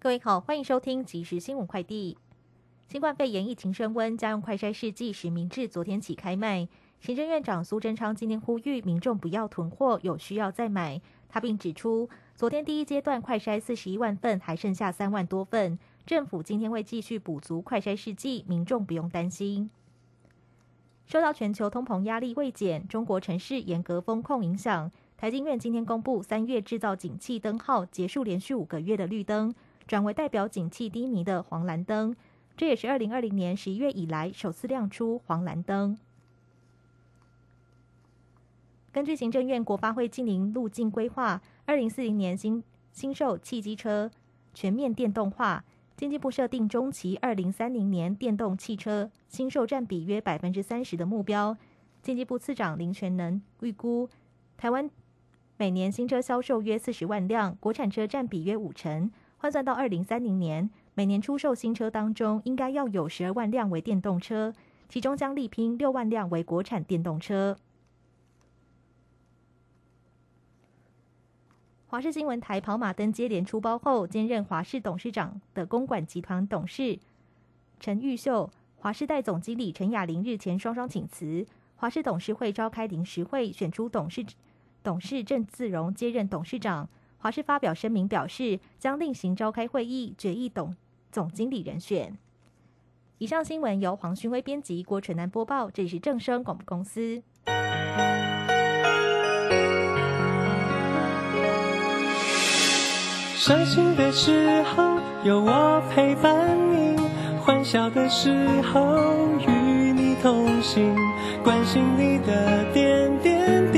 各位好，欢迎收听即时新闻快递。新冠肺炎疫情升温，家用快筛试剂实名制昨天起开卖。行政院长苏贞昌今天呼吁民众不要囤货，有需要再买。他并指出，昨天第一阶段快筛四十一万份，还剩下三万多份，政府今天会继续补足快筛试剂，民众不用担心。受到全球通膨压力未减，中国城市严格风控影响，台经院今天公布三月制造景气灯号结束连续五个月的绿灯。转为代表景气低迷的黄蓝灯，这也是二零二零年十一月以来首次亮出黄蓝灯。根据行政院国发会近零路径规划，二零四零年新新售汽机车全面电动化。经济部设定中期二零三零年电动汽车新售占比约百分之三十的目标。经济部次长林全能预估，台湾每年新车销售约四十万辆，国产车占比约五成。换算到二零三零年，每年出售新车当中，应该要有十二万辆为电动车，其中将力拼六万辆为国产电动车。华视新闻台跑马灯接连出包后，兼任华视董事长的公馆集团董事陈玉秀、华视代总经理陈雅玲日前双双请辞，华视董事会召开临时会，选出董事董事郑自荣接任董事长。华视发表声明表示，将另行召开会议决议董总经理人选。以上新闻由黄勋威编辑，郭纯南播报。这里是正声广播公司。伤心的时候有我陪伴你，欢笑的时候与你同行，关心你的点点滴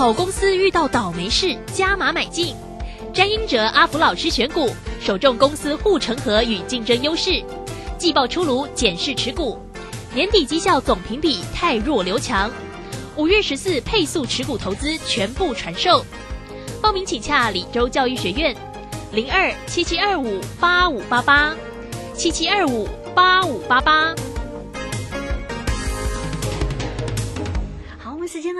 好公司遇到倒霉事，加码买进。詹英哲、阿福老师选股，首重公司护城河与竞争优势。季报出炉，检视持股。年底绩效总评比太弱留强。五月十四配速持股投资全部传授。报名请洽李州教育学院，零二七七二五八五八八，七七二五八五八八。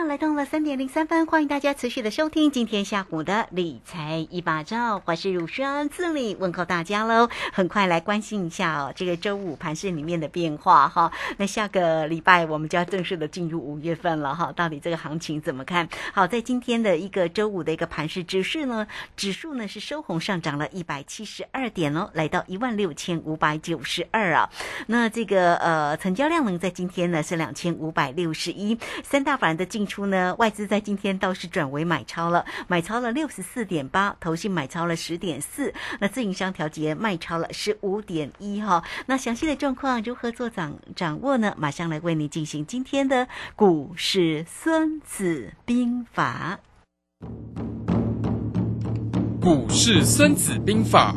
来到了三点零三分，欢迎大家持续的收听今天下午的理财一把照，我是乳轩自理问候大家喽。很快来关心一下哦，这个周五盘市里面的变化哈。那下个礼拜我们就要正式的进入五月份了哈，到底这个行情怎么看？好，在今天的一个周五的一个盘市指数呢，指数呢是收红上涨了一百七十二点哦，来到一万六千五百九十二啊。那这个呃成交量呢，在今天呢是两千五百六十一，三大板。的进出呢？外资在今天倒是转为买超了，买超了六十四点八，投信买超了十点四，那自营商调节卖超了十五点一哈。那详细的状况如何做掌掌握呢？马上来为你进行今天的股市孙子兵法。股市孙子兵法。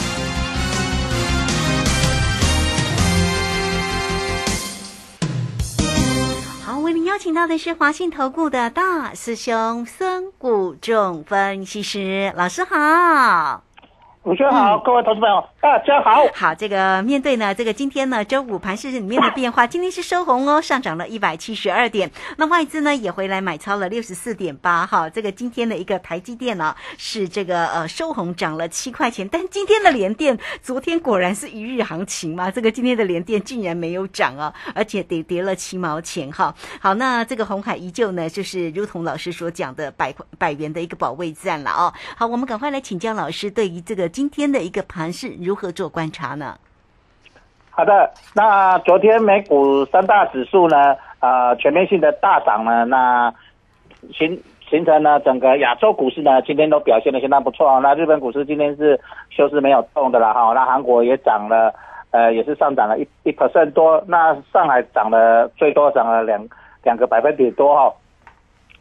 邀请到的是华信投顾的大师兄孙谷仲分析师老师好，主持人好，各位投资朋友，大家好。好，这个面对呢，这个今天呢，周五盘市里面的变化，今天是收红哦，上涨了一百七十二点。那外资呢也回来买超了六十四点八，哈，这个今天的一个台积电呢是这个呃收红涨了七块钱，但今天的联电昨天果然是一日行情嘛，这个今天的联电竟然没有涨啊，而且跌跌了七毛钱哈。好，那这个红海依旧呢，就是如同老师所讲的百百元的一个保卫战了哦。好，我们赶快来请教老师对于这个。今天的一个盘势如何做观察呢？好的，那昨天美股三大指数呢，呃，全面性的大涨呢，那形形成呢，整个亚洲股市呢，今天都表现的相当不错。那日本股市今天是休市没有动的了哈，那韩国也涨了，呃，也是上涨了一一 percent 多。那上海涨了最多涨了两两个百分点多哈。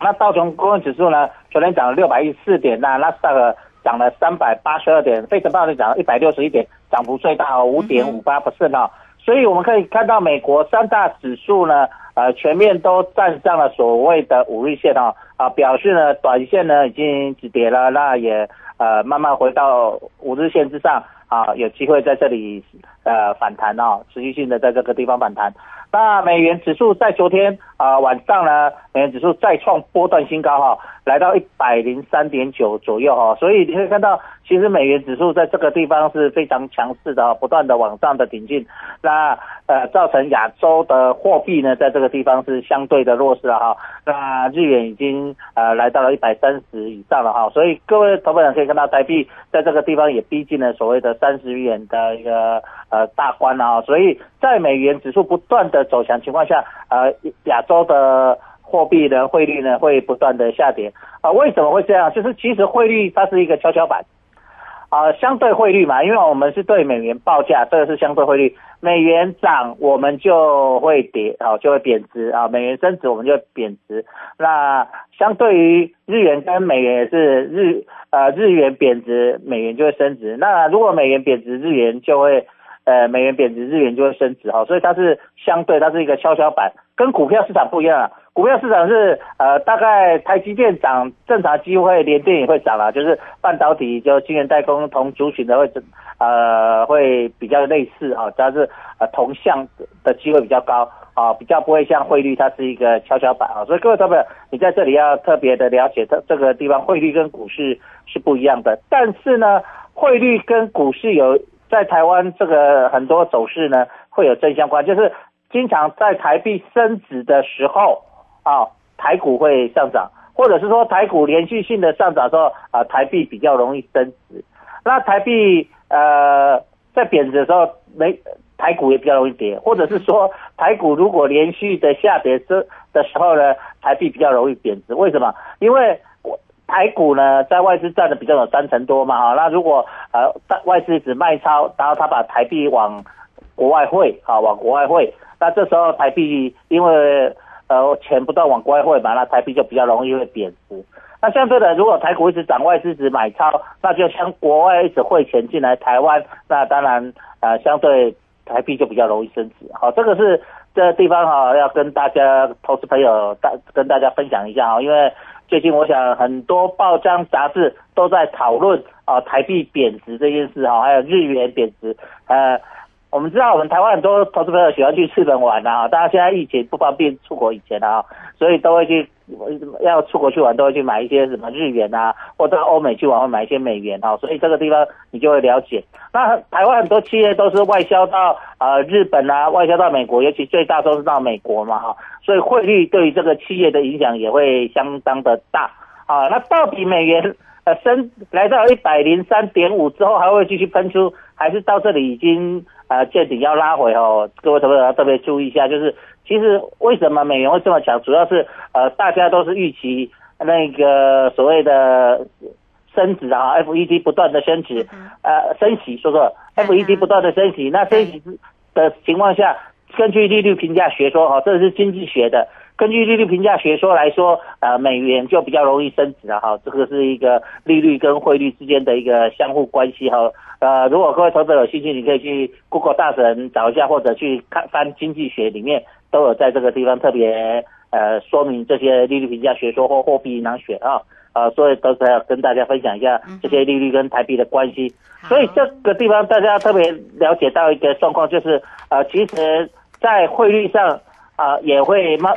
那道琼工业指数呢，昨天涨了六百一十四点，那那斯达克。涨了三百八十二点，费城半导体涨了一百六十一点，涨幅最大哦，五点五八 percent 啊。所以我们可以看到，美国三大指数呢，呃，全面都站上了所谓的五日线啊，啊，表示呢，短线呢已经止跌了，那也呃慢慢回到五日线之上。啊，有机会在这里呃反弹啊，持续性的在这个地方反弹。那美元指数在昨天啊晚上呢，美元指数再创波段新高哈，来到一百零三点九左右哈，所以你可以看到，其实美元指数在这个地方是非常强势的，不断的往上的顶进，那呃造成亚洲的货币呢在这个地方是相对的弱势了哈，那日元已经呃来到了一百三十以上了哈，所以各位投资人可以看到台币在这个地方也逼近了所谓的三十元的一个呃大关啊，所以在美元指数不断的走强情况下，呃，亚洲的货币的汇率呢会不断的下跌啊？为什么会这样？就是其实汇率它是一个跷跷板啊，相对汇率嘛，因为我们是对美元报价，这个是相对汇率，美元涨我们就会跌啊，就会贬值啊，美元升值我们就贬值。那相对于日元跟美元也是日呃日元贬值，美元就会升值。那如果美元贬值，日元就会。呃，美元贬值，日元就会升值哈，所以它是相对，它是一个跷跷板，跟股票市场不一样啊。股票市场是呃，大概台积电涨，正常机会连电也会涨啦，就是半导体就晶圆代工同族群的会呃会比较类似啊，它是呃同向的机会比较高啊，比较不会像汇率，它是一个跷跷板啊。所以各位投资你在这里要特别的了解，这这个地方汇率跟股市是不一样的，但是呢，汇率跟股市有。在台湾这个很多走势呢，会有正相关，就是经常在台币升值的时候啊，台股会上涨，或者是说台股连续性的上涨时候啊，台币比较容易升值。那台币呃在贬值的时候，没台股也比较容易跌，或者是说台股如果连续的下跌这的时候呢，台币比较容易贬值。为什么？因为台股呢，在外资占的比较有三成多嘛，哈，那如果呃外资只卖超，然后他把台币往国外汇，啊，往国外汇，那这时候台币因为呃钱不断往国外汇嘛，那台币就比较容易会贬值。那相对的，如果台股一直涨，外资只买超，那就向国外一直汇钱进来台湾，那当然呃相对台币就比较容易升值。好，这个是这地方哈，要跟大家投资朋友大跟大家分享一下哈，因为。最近我想很多报章杂志都在讨论啊台币贬值这件事哈，还有日元贬值。呃，我们知道我们台湾很多投资朋友喜欢去日本玩啊，大家现在疫情不方便出国以前啊，所以都会去要出国去玩都会去买一些什么日元啊，或者欧美去玩会买一些美元啊，所以这个地方你就会了解。那台湾很多企业都是外销到呃日本啊，外销到美国，尤其最大都是到美国嘛哈。所以汇率对于这个企业的影响也会相当的大啊。那到底美元呃升来到一百零三点五之后，还会继续喷出，还是到这里已经呃见顶要拉回哦？各位投资者要特别注意一下，就是其实为什么美元会这么强，主要是呃大家都是预期那个所谓的升值啊，FED 不断的升值，呃升息，说说 FED 不断的升息，那升息的情况下。根据利率评价学说，哈，这是经济学的。根据利率评价学说来说，呃，美元就比较容易升值了，哈，这个是一个利率跟汇率之间的一个相互关系，哈。呃，如果各位投资者有兴趣，你可以去 Google 大神找一下，或者去看翻经济学里面都有在这个地方特别呃说明这些利率评价学说或货币银行学啊。呃，所以都是要跟大家分享一下这些利率跟台币的关系。好所以这个地方大家特别了解到一个状况，就是呃，其实，在汇率上啊、也会慢，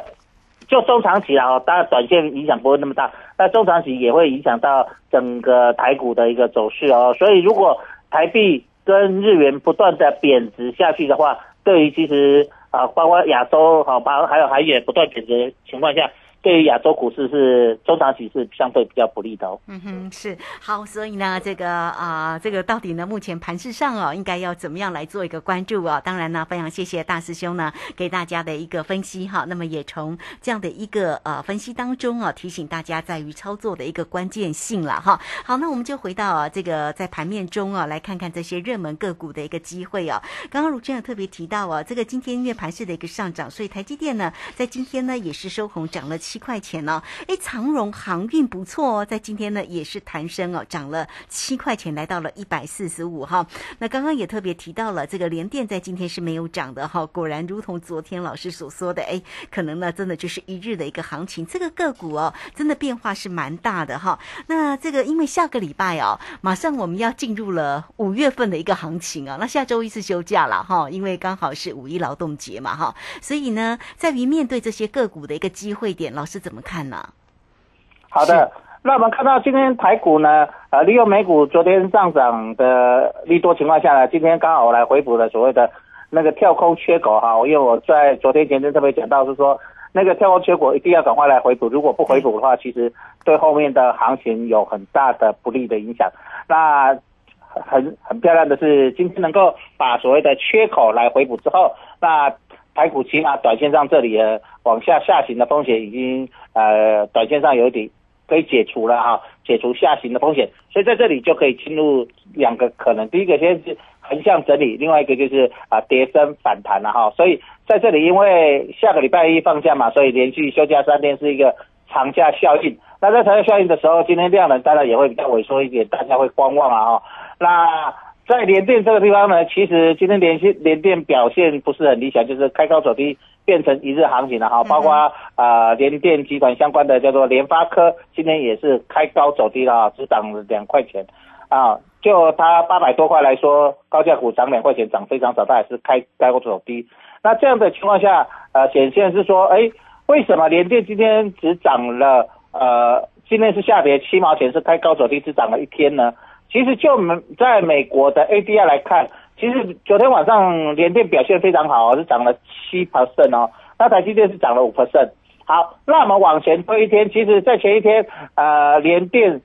就中长期啊，当然短线影响不会那么大，但中长期也会影响到整个台股的一个走势哦。所以如果台币跟日元不断的贬值下去的话，对于其实啊，包括亚洲好，包括还有韩元不断贬值情况下，对于亚洲股市是中长期是相对比较不利的哦。嗯哼，是好，所以呢，这个啊、这个到底呢，目前盘市上哦，应该要怎么样来做一个关注啊、当然呢，非常谢谢大师兄呢给大家的一个分析哈。那么也从这样的一个呃分析当中啊，提醒大家在于操作的一个关键性了哈。好，那我们就回到啊这个在盘面中啊，来看看这些热门个股的一个机会啊。刚刚卢真有特别提到啊，这个今天因为盘市的一个上涨，所以台积电呢在今天呢也是收红，涨了七块钱呢、哎，长荣航运不错哦，在今天呢也是弹升哦，涨了七块钱，来到了一百四十五哈。那刚刚也特别提到了，这个联电在今天是没有涨的哈。果然，如同昨天老师所说的，哎，可能呢真的就是一日的一个行情，这个个股哦，真的变化是蛮大的哈。那这个因为下个礼拜哦，马上我们要进入了五月份的一个行情啊，那下周一是休假了哈，因为刚好是五一劳动节嘛哈，所以呢，在于面对这些个股的一个机会点了，老师怎么看呢？好的，那我们看到今天台股呢，呃，利用美股昨天上涨的利多情况下呢，今天刚好我来回补了所谓的那个跳空缺口哈，因为我在昨天前天特别讲到是说，那个跳空缺口一定要赶快来回补，如果不回补的话，其实对后面的行情有很大的不利的影响。那很很漂亮的是，今天能够把所谓的缺口来回补之后，那排股起码短线上这里呃往下下行的风险已经呃短线上有一点可以解除了哈，解除下行的风险，所以在这里就可以进入两个可能，第一个先是横向整理，另外一个就是啊跌升反弹了哈，所以在这里因为下个礼拜一放假嘛，所以连续休假三天是一个长假效应。那在长假效应的时候，今天量能当然也会比较萎缩一点，大家会观望啊哈。那在联电这个地方呢，其实今天联系联电表现不是很理想，就是开高走低，变成一日行情了哈。包括啊、呃联电集团相关的叫做联发科，今天也是开高走低了啊，只涨了两块钱啊。就它八百多块来说，高价股涨两块钱，涨非常少，它也是开开高走低。那这样的情况下，呃，显现是说，哎，为什么联电今天只涨了呃，今天是下跌七毛钱，是开高走低，只涨了一天呢？其实就美在美国的 ADR 来看，其实昨天晚上联电表现非常好，是涨了七 percent 哦，那台积电是涨了五 percent。好，那我们往前推一天，其实在前一天，呃，联电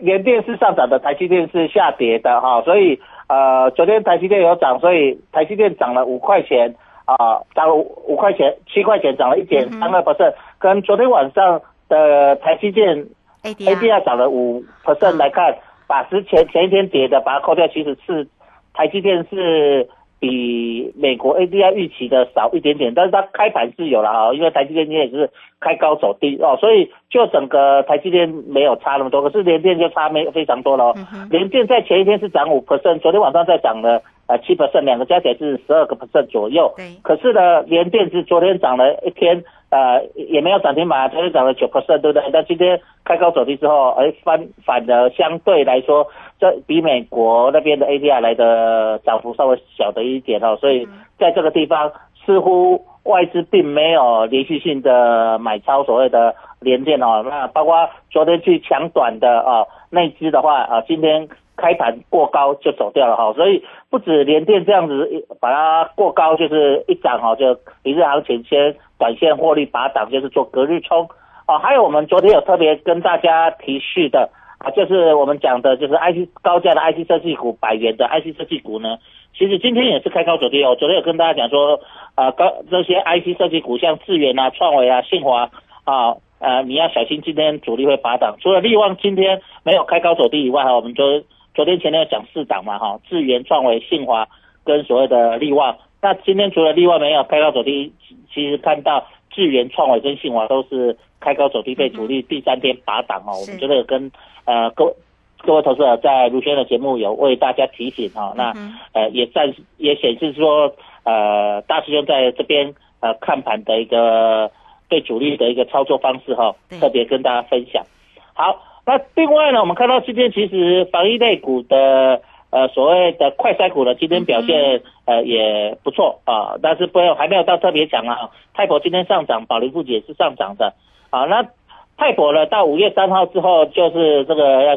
联电是上涨的，台积电是下跌的哈、所以呃，昨天台积电有涨，所以台积电涨了五块钱啊、涨了五五块钱，七块钱涨了一点三二 percent，跟昨天晚上的台积电 ADR ADR 涨了五 percent 来看，把之前前一天跌的把它扣掉，其实是台积电是比美国 ADR 预期的少一点点，但是它开盘是有了啊，因为台积电今天也是开高走低哦，所以就整个台积电没有差那么多，可是联电就差没非常多了哦。联电在前一天是涨五 percent，昨天晚上再涨了呃七 percent，两个加起来是十二个 percent 左右。对可是呢，联电是昨天涨了一天，呃，也没有涨停板，昨天涨了九 percent，对不对？那今天开高走低之后，哎，反反的相对来说，这比美国那边的 ADR 来的涨幅稍微小的一点哦，所以在这个地方似乎外资并没有连续性的买超所谓的联电哦，那包括昨天去抢短的啊内资的话啊，今天开盘过高就走掉了哈，所以不止联电这样子把它过高，就是一涨哈，就一日行情先短线获利拔档，就是做隔日冲啊。还有我们昨天有特别跟大家提示的啊，就是我们讲的就是 IC 高价的 IC 设计股，百元的 IC 设计股呢，其实今天也是开高走低哦。昨天有跟大家讲说，啊高这些 IC 设计股像智源啊、创维啊、信华啊。呃，你要小心，今天主力会拔档。除了力旺今天没有开高走低以外，哈，我们就昨天前天有讲四档嘛，哈，智源、创维、信华跟所谓的力旺。那今天除了力旺没有开高走低，其实看到智源、创维跟信华都是开高走低，被主力第三天拔档哦。我们觉得跟呃各位各位投资者在卢轩的节目有为大家提醒哈、那呃也暂也显示说呃大师兄在这边呃看盘的一个对主力的一个操作方式哈、对特别跟大家分享。好，那另外呢，我们看到今天其实防疫类股的呃所谓的快筛股呢，今天表现呃也不错啊，但是不要还没有到特别强啊。泰博今天上涨，宝林富也是上涨的啊。那泰博呢，到五月三号之后就是这个要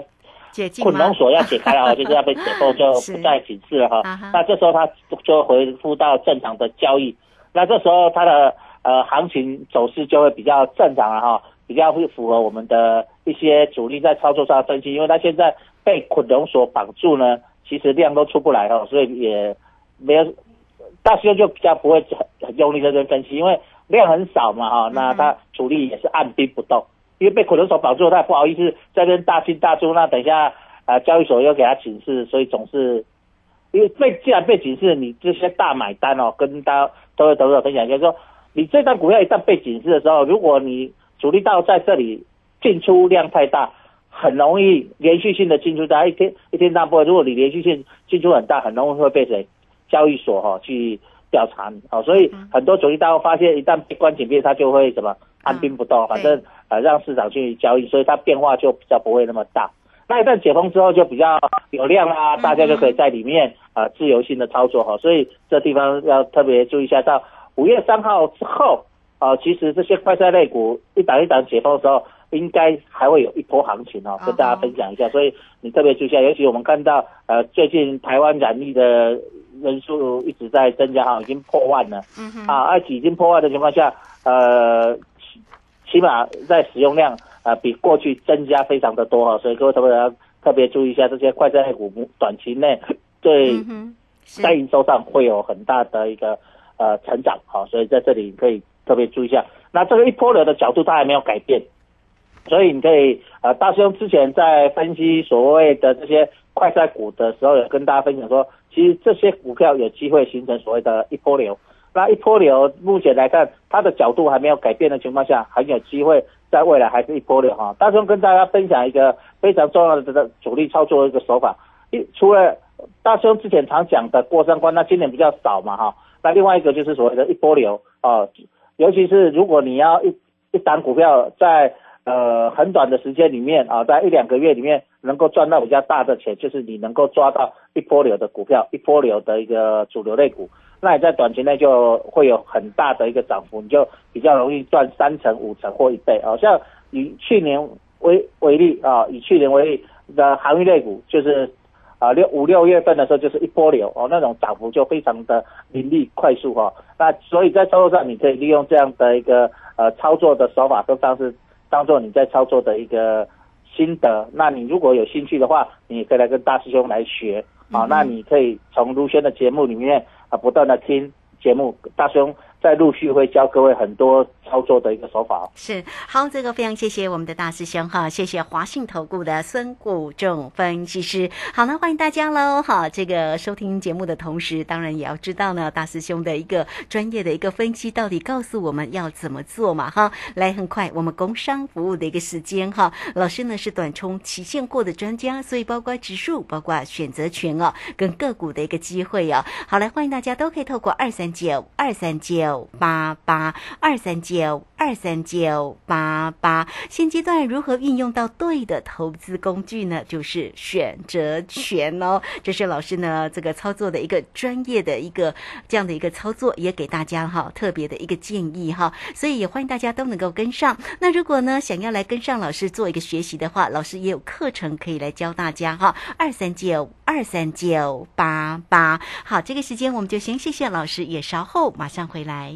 解禁捆吗龙锁要解开了啊，就是要被解封，就是不再警示了哈。那这时候它就恢复到正常的交易，那这时候它的呃行情走势就会比较正常了哈，比较会符合我们的一些主力在操作上的分析，因为它现在被捆龙所绑住呢，其实量都出不来哦，所以也没有大师兄就比较不会很很用力在这分析，因为量很少嘛哈，那它主力也是按兵不动。因为被捆龙所绑住，他也不好意思在这大进大出。那等一下，呃，交易所又给他警示，所以总是因为被既然被警示，你这些大买单哦，跟大家都会投资者分享，就是说，你这张股票一旦被警示的时候，如果你主力道在这里进出量太大，很容易连续性的进出，在一天一天大波，如果你连续性进出很大，很容易会被谁交易所哈、去调查你哦，所以很多主力大户发现，一旦被关紧闭，它就会什么按兵不动，反正呃让市场去交易，所以它变化就比较不会那么大。那一旦解封之后，就比较有量啦，大家就可以在里面啊、呃自由性的操作哈，所以这地方要特别注意一下。到五月三号之后啊、其实这些快赛类股一档一档解封的时候，应该还会有一波行情哦，跟大家分享一下。所以你特别注意一下，尤其我们看到呃最近台湾染疫的人数一直在增加哈，已经破万了。嗯哼，啊，而且已经破万的情况下，呃，起起码在使用量呃比过去增加非常的多哈，所以各位投资者要特别注意一下这些快餐类股，短期内对在营收上会有很大的一个呃成长，好，所以在这里可以特别注意一下。那这个一波流的角度它还没有改变，所以你可以呃，大兄之前在分析所谓的这些快赛股的时候，有跟大家分享说，其实这些股票有机会形成所谓的一波流。那一波流目前来看，它的角度还没有改变的情况下，很有机会在未来还是一波流哈。大兄跟大家分享一个非常重要的这个主力操作的一个手法，一除了大兄之前常讲的过三关，那今年比较少嘛哈。那另外一个就是所谓的一波流啊、尤其是如果你要一一档股票在呃很短的时间里面啊，在一两个月里面能够赚到比较大的钱，就是你能够抓到一波流的股票，一波流的一个主流类股，那你在短期内就会有很大的一个涨幅，你就比较容易赚三成、五成或一倍啊。像以去年为为例啊，以去年为例的航运类股，就是啊六五六月份的时候就是一波流哦，那种涨幅就非常的凌厉快速哈、那所以在操作上，你可以利用这样的一个呃操作的手法，都当是当做你在操作的一个心得。那你如果有兴趣的话，你也可以来跟大师兄来学啊。那你可以从卢轩的节目里面啊不断的听节目，大师兄在陆续会教各位很多操作的一个手法。是好，这个非常谢谢我们的大师兄哈，谢谢华信投顾的孙谷仲分析师。好了，欢迎大家喽哈，这个收听节目的同时，当然也要知道呢，大师兄的一个专业的一个分析，到底告诉我们要怎么做嘛哈。来，很快我们工商服务的一个时间哈，老师呢是短冲期现货的专家，所以包括指数，包括选择权哦，跟个股的一个机会哦。好，来欢迎大家都可以透过二三九二三九八八二三九九二三九八八。现阶段如何运用到对的投资工具呢？就是选择权哦。这是老师呢这个操作的一个专业的一个这样的一个操作，也给大家哈特别的一个建议哈。所以也欢迎大家都能够跟上。那如果呢想要来跟上老师做一个学习的话，老师也有课程可以来教大家哈。二三九二三九八八。好，这个时间我们就先谢谢老师，也稍后马上回来。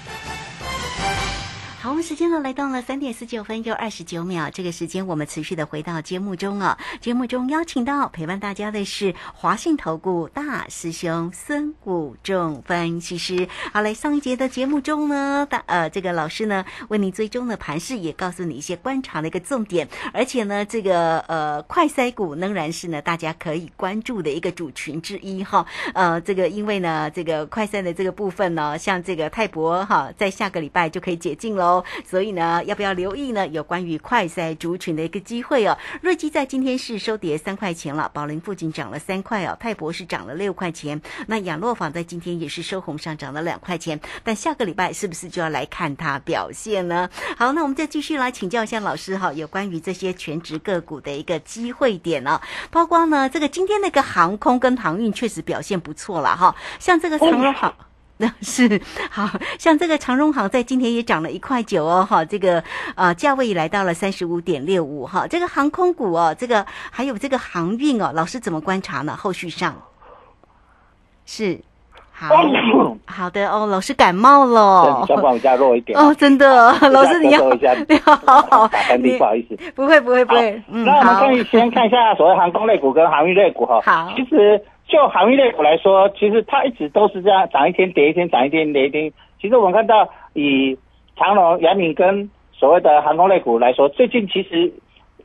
好，我们时间呢来到了三点四九分又二十九秒。这个时间我们持续的回到节目中啊。节目中邀请到陪伴大家的是华信投顾大师兄孙谷仲分析师。好，来上一节的节目中呢，大呃这个老师呢为你追踪的盘势，也告诉你一些观察的一个重点，而且呢，这个呃快筛股仍然是呢大家可以关注的一个主群之一哈。呃，这个因为呢这个快筛的这个部分呢，像这个泰博哈，在下个礼拜就可以解禁喽，所以呢要不要留意呢？有关于快赛族群的一个机会哦。瑞基在今天是收跌三块钱了，宝林附近涨了三块哦，泰博是涨了六块钱，那亚诺坊在今天也是收红上涨了两块钱，但下个礼拜是不是就要来看它表现呢？好，那我们再继续来请教一下老师哈，有关于这些全职个股的一个机会点哦，包括呢这个今天那个航空跟航运确实表现不错了哈，像这个长荣航。那 是好像这个长荣行在今天也涨了一块九哦，哈，这个呃价位也来到了三十五点六五哈，这个航空股哦，这个还有这个航运哦，老师怎么观察呢？后续上是好 好的哦，老师感冒了，相关比较弱一点哦，真的，老师你要好好不好意思，不会不会不会，嗯，那我们可以先看一下所谓航空类股跟航运类股哈，好，其实。就行业类股来说，其实它一直都是这样，涨一天跌一天，涨一天跌一天。其实我们看到以长隆、阳明跟所谓的航空类股来说，最近其实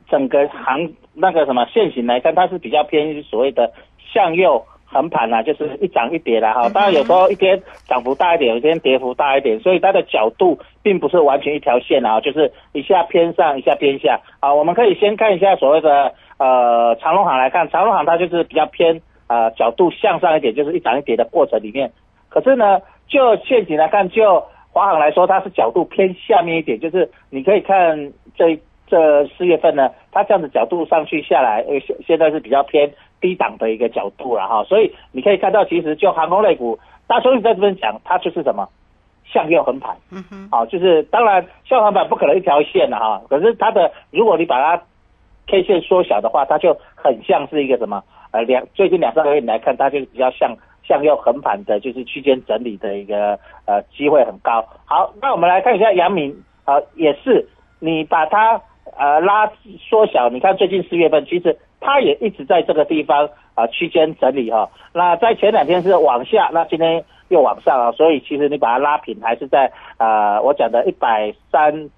整个航那个什么现形来看，它是比较偏所谓的向右横盘啊，就是一涨一跌啦哈。当然有时候一天涨幅大一点，有一天跌幅大一点，所以它的角度并不是完全一条线啊，就是一下偏上，一下偏下啊。我们可以先看一下所谓的呃长隆行来看，长隆行它就是比较偏。啊，角度向上一点，就是一涨一跌的过程里面。可是呢，就现景来看，就华航来说，它是角度偏下面一点，就是你可以看这这四月份呢，它这样子角度上去下来，呃，现现在是比较偏低档的一个角度了哈。所以你可以看到，其实就航空类股，大所以在这边讲，它就是什么向右横盘，嗯哼，好，就是当然向横盘不可能一条线的哈，可是它的如果你把它 K 线缩小的话，它就很像是一个什么？呃，两最近两三个月来看，它就是比较向向右横盘的，就是区间整理的一个呃机会很高。好，那我们来看一下阳明啊，也是你把它呃拉缩小，你看最近四月份其实它也一直在这个地方啊区间整理哈。那在前两天是往下，那今天又往上啊，所以其实你把它拉平还是在呃我讲的一百三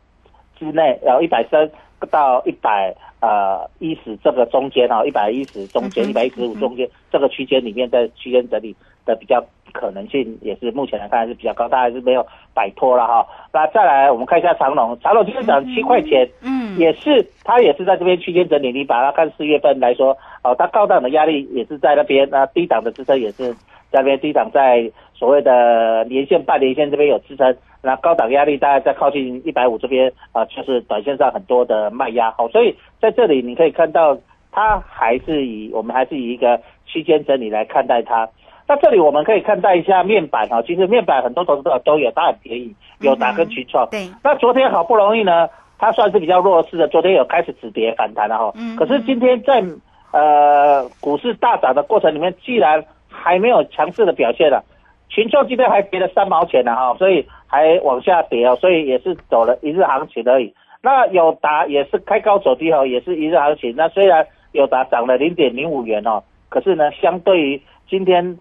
之内，然后一百三到一百。呃，一十这个中间哈，一百一十中间，一百一十五中间这个区间里面，在区间整理的比较可能性也是目前来看还是比较高，大还是没有摆脱了哈。那再来我们看一下长隆，长隆今天涨七块钱，嗯，也是它也是在这边区间整理。你把它看四月份来说，哦，它高档的压力也是在那边，那低档的支撑也是在那边，低档在所谓的连线、半连线这边有支撑。那高档压力大概在靠近一百五这边啊，就是短线上很多的卖压，好，所以在这里你可以看到它还是以我们还是以一个区间整理来看待它。那这里我们可以看待一下面板哈，其实面板很多投资者都有，它很便宜，有达跟群创。对。那昨天好不容易呢，它算是比较弱势的，昨天有开始止跌反弹了哈。嗯。可是今天在呃股市大涨的过程里面，既然还没有强势的表现了，群创今天还跌了三毛钱呢哈，所以。还往下跌哦，所以也是走了一日行情而已。那友达也是开高走低哦，也是一日行情。那虽然友达涨了零点零五元哦，可是呢，相对于今天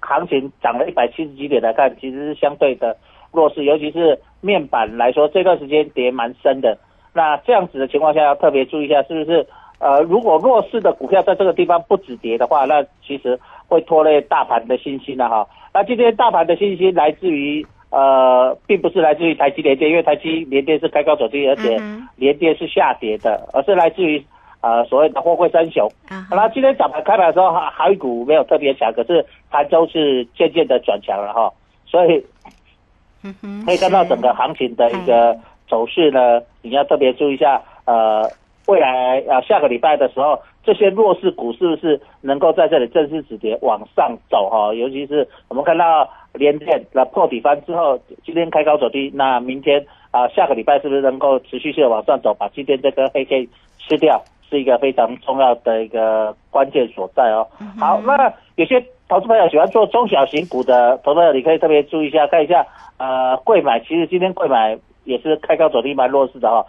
行情涨了一百七十几点来看，其实是相对的弱势。尤其是面板来说，这段时间跌蛮深的。那这样子的情况下，要特别注意一下，是不是？呃，如果弱势的股票在这个地方不止跌的话，那其实会拖累大盘的信心了哈。那今天大盘的信心来自于。呃，并不是来自于台积联电，因为台积联电是开高走低，而且联电是下跌的，而是来自于呃所谓的货柜三雄。那今天早盘开盘的时候，海股没有特别强，可是盘中是渐渐的转强了哈，所以可以看到整个行情的一个走势呢，你要特别注意一下。呃，未来啊下个礼拜的时候，这些弱势股是不是能够在这里正式止跌往上走哈？尤其是我们看到。连电那破底翻之后，今天开高走低，那明天啊下个礼拜是不是能够持续性的往上走，把今天这个黑 K 吃掉，是一个非常重要的一个关键所在哦。好，那有些投资朋友喜欢做中小型股的投资朋友，你可以特别注意一下，看一下呃贵买，其实今天贵买也是开高走低蛮弱势的哈，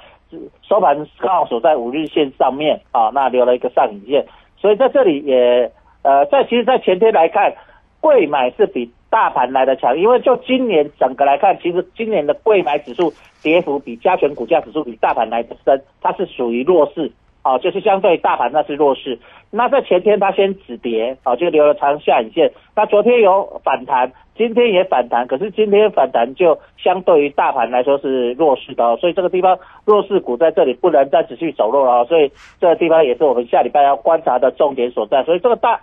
收盘刚好守在五日线上面啊，那留了一个上影线，所以在这里也呃在其实，在前天来看。贵买是比大盘来的强，因为就今年整个来看，其实今年的贵买指数跌幅比加权股价指数比大盘来的深，它是属于弱势，啊，就是相对大盘那是弱势。那在前天它先止跌，啊，就留了长下影线。那昨天有反弹，今天也反弹，可是今天反弹就相对于大盘来说是弱势的，所以这个地方弱势股在这里不能再持续走弱了，所以这个地方也是我们下礼拜要观察的重点所在。所以这个大，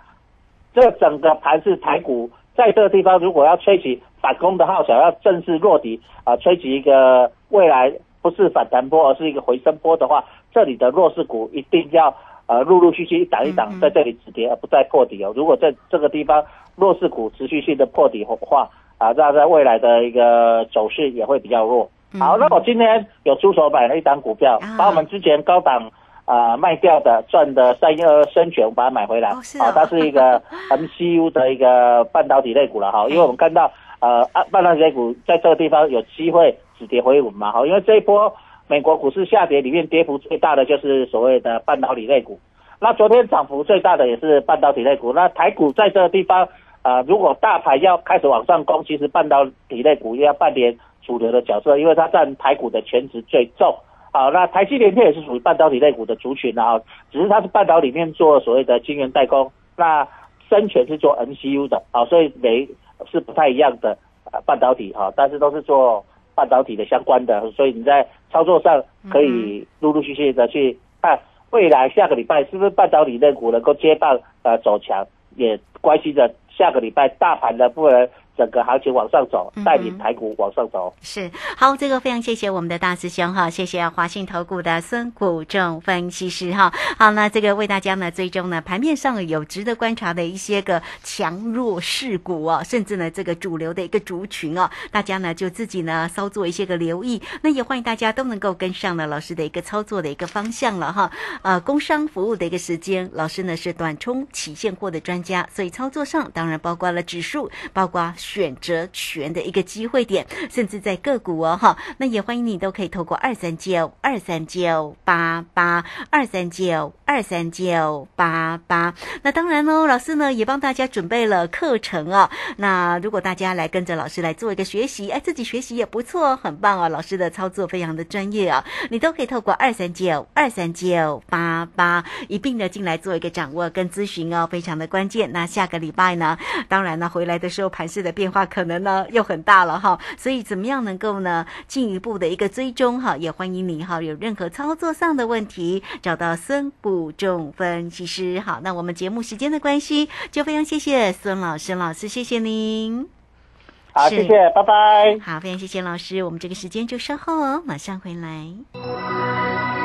这整个盘是台股在这个地方如果要吹起反攻的号角，要正式落底啊，吹起一个未来不是反弹波，而是一个回升波的话，这里的弱势股一定要。呃，陆陆续续一档一档在这里止跌，而不再破底哦。如果在这个地方弱势股持续性的破底的话，啊，那在未来的一个走势也会比较弱。好，那我今天有出手买了一档股票，把我们之前高档啊卖掉的赚的三一二生全把它买回来。好，它是一个 MCU 的一个半导体类股了哈，因为我们看到呃，半导体类股在这个地方有机会止跌回稳嘛，哈，因为这一波。美国股市下跌里面跌幅最大的就是所谓的半导体类股，那昨天涨幅最大的也是半导体类股。那台股在这个地方，呃，如果大盘要开始往上攻，其实半导体类股要扮演主流的角色，因为它占台股的全值最重。好，那台积电也是属于半导体类股的族群啊，只是它是半导里面做所谓的晶圆代工，那深全是做 MCU 的，啊，所以每是不太一样的半导体哈，但是都是做。半导体的相关的，所以你在操作上可以陆陆续续的去看未来下个礼拜是不是半导体类股能够接棒呃走强，也关系着下个礼拜大盘的不能。整个行情往上走，带领台股往上走。是好，这个非常谢谢我们的大师兄哈，谢谢华信投顾的孙谷正分析师哈。好，那这个为大家呢，最终呢，盘面上有值得观察的一些个强弱势股哦，甚至呢，这个主流的一个族群哦，大家呢就自己呢稍做一些个留意。那也欢迎大家都能够跟上了老师的一个操作的一个方向了哈。呃，工商服务的一个时间，老师呢是短冲起现货的专家，所以操作上当然包括了指数，包括。选择权的一个机会点，甚至在个股哦哈，那也欢迎你都可以透过二三九二三九八八二三九二三九八八。那当然喽，老师呢也帮大家准备了课程哦。那如果大家来跟着老师来做一个学习，哎，自己学习也不错，很棒哦。老师的操作非常的专业啊，你都可以透过二三九二三九八八一并的进来做一个掌握跟咨询哦，非常的关键。那下个礼拜呢，当然呢回来的时候盘势的。变化可能呢又很大了哈，所以怎么样能够呢进一步的一个追踪哈，也欢迎你哈，有任何操作上的问题找到孙谷中分析师好，那我们节目时间的关系，就非常谢谢孙老师老师，谢谢您。好，谢谢，拜拜。好，非常谢谢老师，我们这个时间就稍后哦，马上回来。